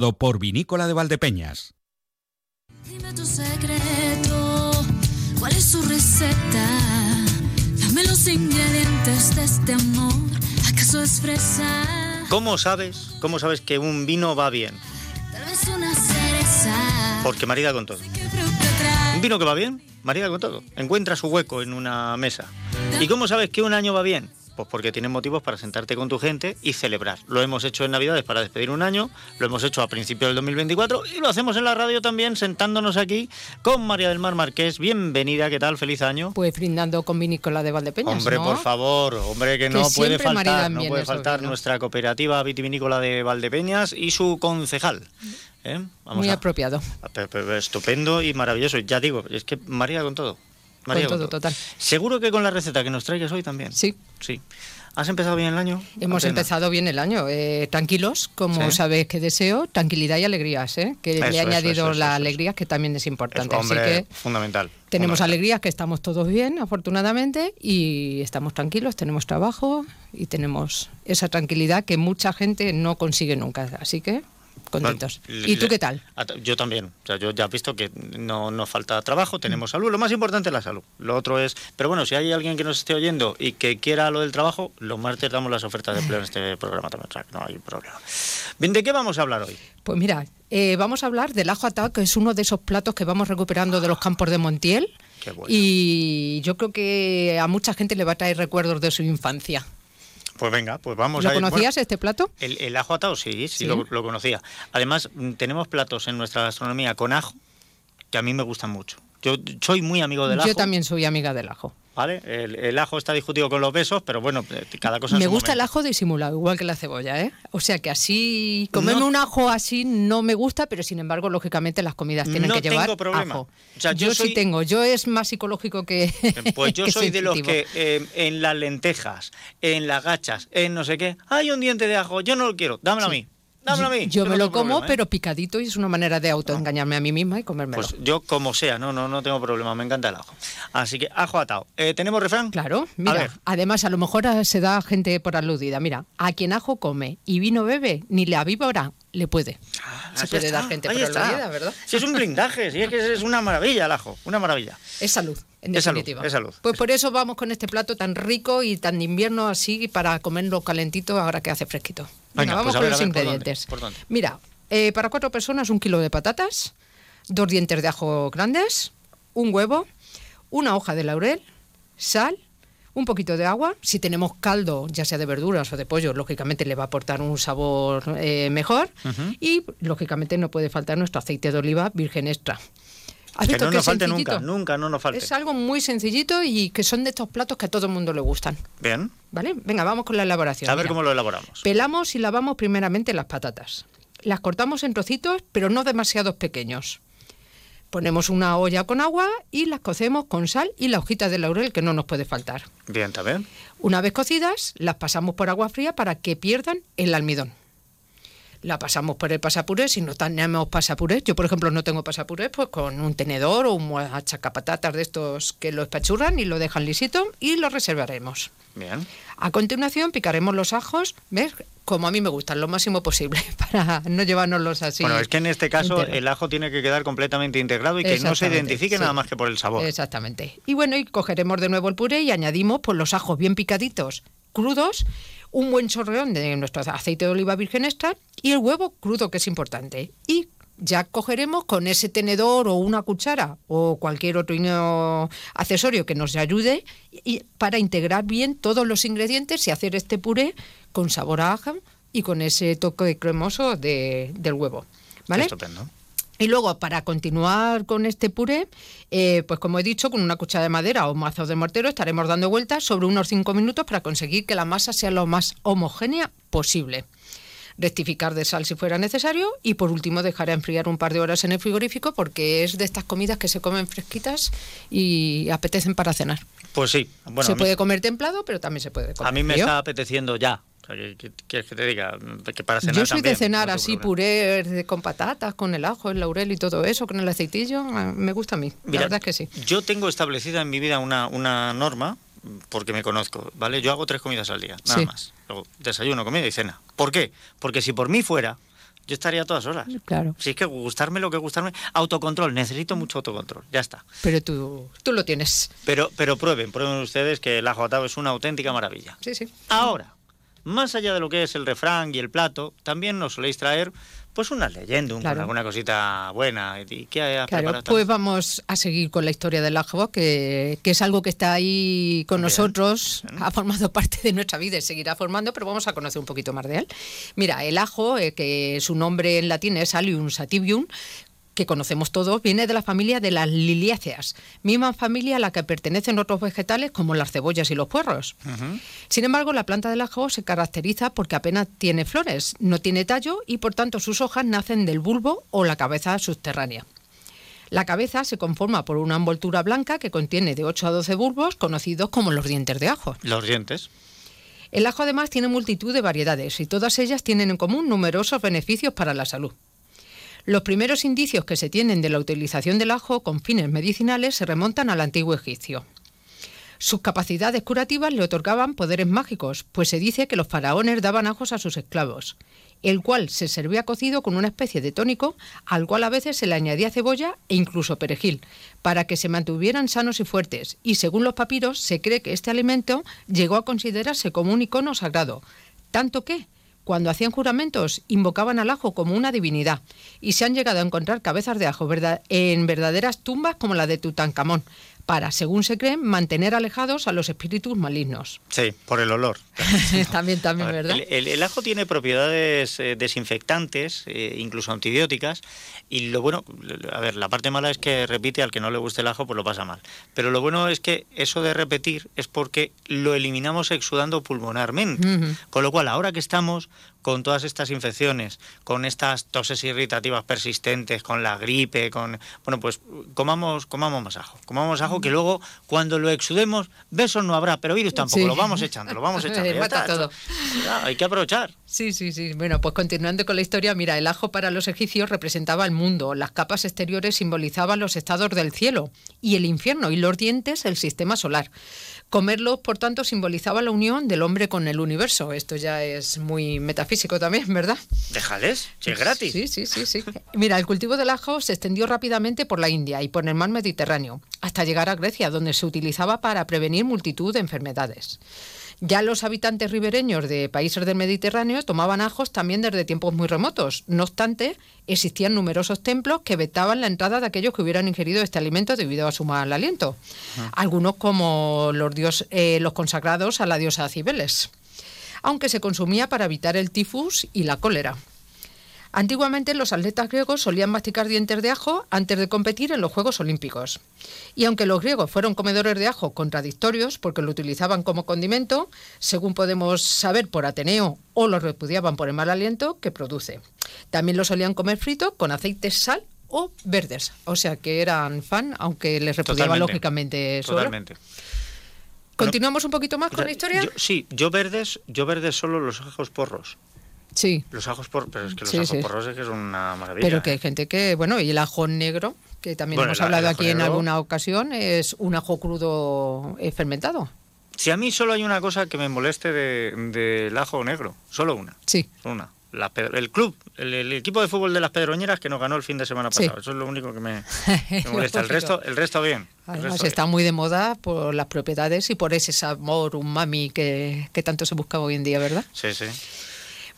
por Vinícola de Valdepeñas. Dime tu secreto, ¿cuál es su receta? Dame los ingredientes de este amor, ¿acaso es fresa? ¿Cómo sabes, cómo sabes que un vino va bien? Tal vez una cereza. Porque marida con todo. Un vino que va bien, marida con todo. Encuentra su hueco en una mesa. ¿Y cómo sabes que un año va bien? Pues porque tienes motivos para sentarte con tu gente y celebrar. Lo hemos hecho en Navidades para despedir un año, lo hemos hecho a principios del 2024 y lo hacemos en la radio también sentándonos aquí con María del Mar Marqués. Bienvenida, ¿qué tal? Feliz año. Pues brindando con vinícola de Valdepeñas, Hombre, ¿no? por favor, hombre, que, Que no puede faltar, no puede faltar nuestra cooperativa vitivinícola de Valdepeñas y su concejal. ¿eh? Vamos Muy a- apropiado. Pe- Estupendo y maravilloso. Ya digo, es que María con todo. María Con todo, total. Seguro que con la receta que nos traigas hoy también. Sí. Sí. ¿Has empezado bien el año? Hemos empezado bien el año, eh, tranquilos, como Sí. sabes que deseo, tranquilidad y alegrías, ¿eh? que Eso, le he añadido eso, eso, la alegría, que también es Es, importante. hombre, Así que fundamental. tenemos fundamental. alegrías, que estamos todos bien, afortunadamente, y estamos tranquilos, tenemos trabajo y tenemos esa tranquilidad que mucha gente no consigue nunca. Así que contentos. Bueno, ¿Y tú qué tal? Yo también. O sea, yo ya he visto que no nos falta trabajo, tenemos salud. Lo más importante es la salud. Lo otro es. Pero bueno, si hay alguien que nos esté oyendo y que quiera lo del trabajo, los martes damos las ofertas de empleo en este programa también. O sea, que no hay problema. Bien, ¿de qué vamos a hablar hoy? Pues mira, eh, vamos a hablar del ajo atado, que es uno de esos platos que vamos recuperando de los campos de Montiel. Qué bueno. Y yo creo que a mucha gente le va a traer recuerdos de su infancia. Pues venga, pues vamos ¿Lo a. Bueno, conocías este plato? El, el ajo atado, sí, sí, Sí. Lo, lo conocía. Además, mm, tenemos platos en nuestra gastronomía con ajo que a mí me gustan mucho. Yo soy muy amigo del ajo. Yo también soy amiga del ajo. ¿Vale? El, el ajo está discutido con los besos, pero bueno, eh, cada cosa Me gusta el momento. ajo disimulado, igual que la cebolla, ¿eh? O sea que así, comerme No- un ajo así no me gusta, pero sin embargo, lógicamente las comidas tienen No que llevar tengo problema. ajo. O sea, yo yo soy- sí tengo, yo es más psicológico que Pues yo que soy de los que eh, en las lentejas, en las gachas, en no sé qué, hay un diente de ajo, yo no lo quiero, dámelo a mí. Dámelo a mí. Yo me lo como, problema, ¿eh? pero picadito y es una manera de autoengañarme a mí misma y comérmelo. Pues yo como sea, no, no, no tengo problema, me encanta el ajo. Así que ajo atado. Eh, ¿Tenemos refrán? Claro, A mira, ver. además a lo mejor ah, se da gente por aludida. Mira, a quien ajo come y vino bebe, ni la víbora le puede. se Ah, ya puede dar está, gente ahí por aludida, ¿verdad? Si es un blindaje, si es que es una maravilla el ajo, una maravilla. Es salud, en Es salud, definitiva. es salud. Pues por eso vamos con este plato tan rico y tan de invierno así para comerlo calentito ahora que hace fresquito. Venga, Venga, vamos pues a con ver, los ingredientes. ¿Por dónde? Mira, eh, para cuatro personas un kilo de patatas, dos dientes de ajo grandes, un huevo, una hoja de laurel, sal, un poquito de agua. Si tenemos caldo, ya sea de verduras o de pollo, lógicamente le va a aportar un sabor eh, mejor. Y lógicamente no puede faltar nuestro aceite de oliva virgen extra. ¿Has Que no nos falte sencillito? nunca, nunca no nos falte. Es algo muy sencillito y que son de estos platos que a todo el mundo le gustan. Bien, ¿Vale? Venga, vamos con la elaboración. a ver Mira, cómo lo elaboramos. Pelamos y lavamos primeramente las patatas. Las cortamos en trocitos, pero no demasiados pequeños. Ponemos una olla con agua y las cocemos con sal y la hojita de laurel que no nos puede faltar. Bien, también. Una vez cocidas, las pasamos por agua fría para que pierdan el almidón. La pasamos por el pasapurés, si no tenemos pasapurés, yo por ejemplo no tengo pasapurés, pues con un tenedor o un achacapatatas de estos que lo espachurran y lo dejan lisito y lo reservaremos. Bien. A continuación picaremos los ajos, ¿ves? Como a mí me gustan, lo máximo posible, para no llevárnoslos así. bueno, es que en este caso el ajo tiene que quedar completamente integrado y que no se identifique sí. nada más que por el sabor. Exactamente. Y bueno, y cogeremos de nuevo el puré y añadimos pues, los ajos bien picaditos, crudos, un buen chorreón de nuestro aceite de oliva virgen extra y el huevo crudo, que es importante. Y ya cogeremos con ese tenedor o una cuchara o cualquier otro accesorio que nos ayude y, para integrar bien todos los ingredientes y hacer este puré con sabor a ajo y con ese toque cremoso de- del huevo. ¿Vale? Estupendo. Y luego, para continuar con este puré, eh, pues como he dicho, con una cuchara de madera o mazo de mortero estaremos dando vueltas sobre unos 5 minutos para conseguir que la masa sea lo más homogénea posible. Rectificar de sal si fuera necesario y por último dejar a enfriar un par de horas en el frigorífico porque es de estas comidas que se comen fresquitas y apetecen para cenar. Pues sí. Bueno, se mí- puede comer templado, pero también se puede comer A mí me frío. está apeteciendo ya. O sea, ¿qué- qué ¿Quieres que te diga? Que para cenar Yo soy también, de cenar no así puré con patatas, con el ajo, el laurel y todo eso, con el aceitillo. ah, Me gusta a mí. Mira, la verdad es que sí. Yo tengo establecida en mi vida una, una norma, porque me conozco, ¿vale? Yo hago tres comidas al día, nada Sí. más. Luego, desayuno, comida y cena. ¿Por qué? Porque si por mí fuera, Yo estaría todas horas. Claro. Si es que gustarme lo que gustarme. Autocontrol, necesito mucho autocontrol. Ya está. Pero tú, tú lo tienes. Pero, pero prueben, prueben ustedes que el ajo atado es una auténtica maravilla. Sí, sí. Ahora, más allá de lo que es el refrán y el plato, también nos soléis traer pues unas leyendas, un- Claro. alguna cosita buena. ¿Y qué has Claro, pues vamos a seguir con la historia del ajo, que, que es algo que está ahí con Bien. nosotros, ha formado parte de nuestra vida y seguirá formando, pero vamos a conocer un poquito más de él. Mira, el ajo, eh, que su nombre en latín es Allium sativium, que conocemos todos, viene de la familia de las liliáceas, misma familia a la que pertenecen otros vegetales como las cebollas y los puerros. Sin embargo, la planta del ajo se caracteriza porque apenas tiene flores, no tiene tallo y por tanto sus hojas nacen del bulbo o la cabeza subterránea. La cabeza se conforma por una envoltura blanca que contiene de 8 a 12 bulbos conocidos como los dientes de ajo. Los dientes. El ajo además tiene multitud de variedades y todas ellas tienen en común numerosos beneficios para la salud. Los primeros indicios que se tienen de la utilización del ajo con fines medicinales se remontan al antiguo egipcio. Sus capacidades curativas le otorgaban poderes mágicos, pues se dice que los faraones daban ajos a sus esclavos, el cual se servía cocido con una especie de tónico, al cual a veces se le añadía cebolla e incluso perejil, para que se mantuvieran sanos y fuertes, y según los papiros se cree que este alimento llegó a considerarse como un icono sagrado, tanto que, cuando hacían juramentos, invocaban al ajo como una divinidad, y se han llegado a encontrar cabezas de ajo en verdaderas tumbas como la de Tutankamón, para, según se cree, mantener alejados a los espíritus malignos. Sí, por el olor. también, también, ver, ¿verdad? El, el- el ajo tiene propiedades eh, desinfectantes, eh, incluso antibióticas, y lo bueno, a ver, la parte mala es que repite al que no le guste el ajo, pues lo pasa mal. Pero lo bueno es que eso de repetir es porque lo eliminamos exudando pulmonarmente. Con lo cual, ahora que estamos con todas estas infecciones, con estas toses irritativas persistentes, con la gripe, con bueno, pues comamos, comamos más ajo, comamos ajo que luego cuando lo exudemos, besos no habrá, pero virus tampoco, Sí. lo vamos echando, lo vamos echando. ya está, todo. ya, hay que aprovechar. Sí, sí, sí. Bueno, pues continuando con la historia, mira, el ajo para los egipcios representaba el mundo, las capas exteriores simbolizaban los estados del cielo y el infierno y los dientes el sistema solar. Comerlos, por tanto, simbolizaba la unión del hombre con el universo. Esto ya es muy metafísico también, ¿verdad? Déjales, si es gratis. Sí, sí, sí, sí. Mira, el cultivo del ajo se extendió rápidamente por la India y por el mar Mediterráneo, hasta llegar a Grecia, donde se utilizaba para prevenir multitud de enfermedades. Ya los habitantes ribereños de países del Mediterráneo tomaban ajos también desde tiempos muy remotos. No obstante, existían numerosos templos que vetaban la entrada de aquellos que hubieran ingerido este alimento debido a su mal aliento. Algunos como los, dios, eh, los consagrados a la diosa Cibeles aunque se consumía para evitar el tifus y la cólera. Antiguamente los atletas griegos solían masticar dientes de ajo antes de competir en los Juegos Olímpicos. Y aunque los griegos fueron comedores de ajo contradictorios porque lo utilizaban como condimento, según podemos saber por Ateneo, o lo repudiaban por el mal aliento que produce. También lo solían comer frito con aceite, sal o verdes. O sea que eran fan, aunque les repudiaban Totalmente. lógicamente. Totalmente. ¿Continuamos un poquito más con la historia? yo- sí, yo verdes, yo verdes solo los ajos porros. Sí. Los ajos porros, pero es que los Sí, ajos sí. porros es que son una maravilla. Pero que hay gente que, bueno, y el ajo negro, que también Bueno, hemos hablado aquí en alguna ocasión, es un ajo crudo eh, fermentado. Si a mí solo hay una cosa que me moleste de- del ajo negro, solo una. Sí. Una. La el club, el, el equipo de fútbol de las Pedroñeras que nos ganó el fin de semana Sí. pasado. Eso es lo único que me, molesta. El resto, el resto bien. Además resto está muy de moda por las propiedades y por ese sabor umami que, que tanto se busca hoy en día, ¿verdad? Sí, sí.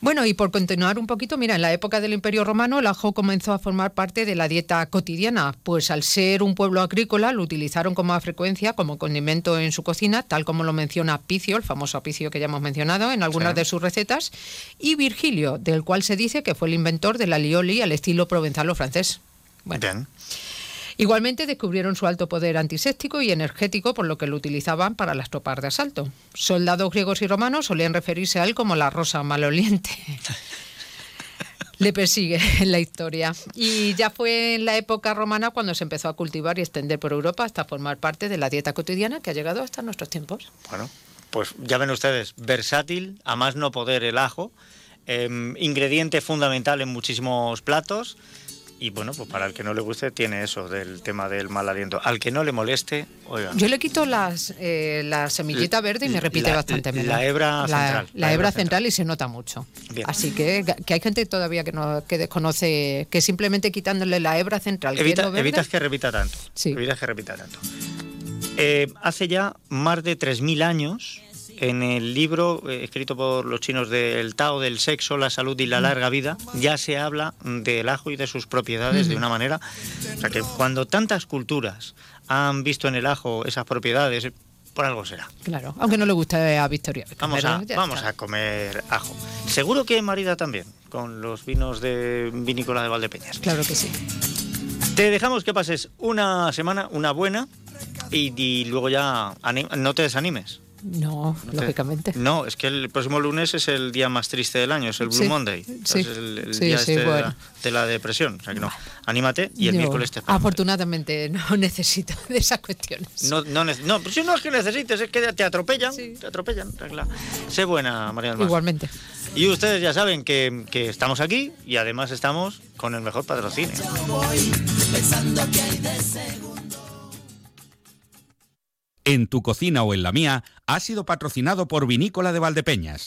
Bueno, y por continuar un poquito, mira, en la época del Imperio Romano el ajo comenzó a formar parte de la dieta cotidiana, pues al ser un pueblo agrícola lo utilizaron con más frecuencia como condimento en su cocina, tal como lo menciona Picio, el famoso Picio que ya hemos mencionado en algunas Sí. de sus recetas, y Virgilio, del cual se dice que fue el inventor del alioli al estilo provenzalo francés. Bueno, Bien. Igualmente descubrieron su alto poder antiséptico y energético, por lo que lo utilizaban para las tropas de asalto. Soldados griegos y romanos solían referirse a él como la rosa maloliente. Le persigue en la historia. Y ya fue en la época romana cuando se empezó a cultivar y extender por Europa hasta formar parte de la dieta cotidiana que ha llegado hasta nuestros tiempos. Bueno, pues ya ven ustedes, versátil, a más no poder el ajo, em, ingrediente fundamental en muchísimos platos Y bueno, pues para el que no le guste tiene eso del tema del mal aliento. Al que no le moleste, oiga. Yo le quito las, eh, la semillita verde y me repite La- bastante la menos. hebra La- central, La, hebra central y se nota mucho. Bien. Así que, que hay gente todavía que no que desconoce que simplemente quitándole la hebra central. Evita, evitas que repita tanto. Sí. Evitas que repita tanto. Eh, hace ya más de 3.000 años, en el libro eh, escrito por los chinos del Tao del sexo, la salud y la larga vida, ya se habla del ajo y de sus propiedades de una manera. O sea que cuando tantas culturas han visto en el ajo esas propiedades, por algo será. Claro, aunque no le guste a Victoria. Vamos, a, ya vamos está. a comer ajo. Seguro que marida también, con los vinos de vinícola de Valdepeñas. Claro que sí. Te dejamos que pases una semana, una buena, y, y luego ya no te desanimes. No, No te- lógicamente. No, es que el próximo lunes es el día más triste del año, es el Blue Sí, Monday. sí, Es el, el sí, día sí, este de, la, de la depresión. O sea que no, anímate y el Yo, miércoles te esperamos. Afortunadamente no necesito de esas cuestiones. No, no, no, pero si no es que necesites, es que te atropellan, Sí. te atropellan. regla. Sé buena, María del Mar. Igualmente. Y ustedes ya saben que, que estamos aquí y además estamos con el mejor patrocinio. En tu cocina o en la mía ha sido patrocinado por Vinícola de Valdepeñas.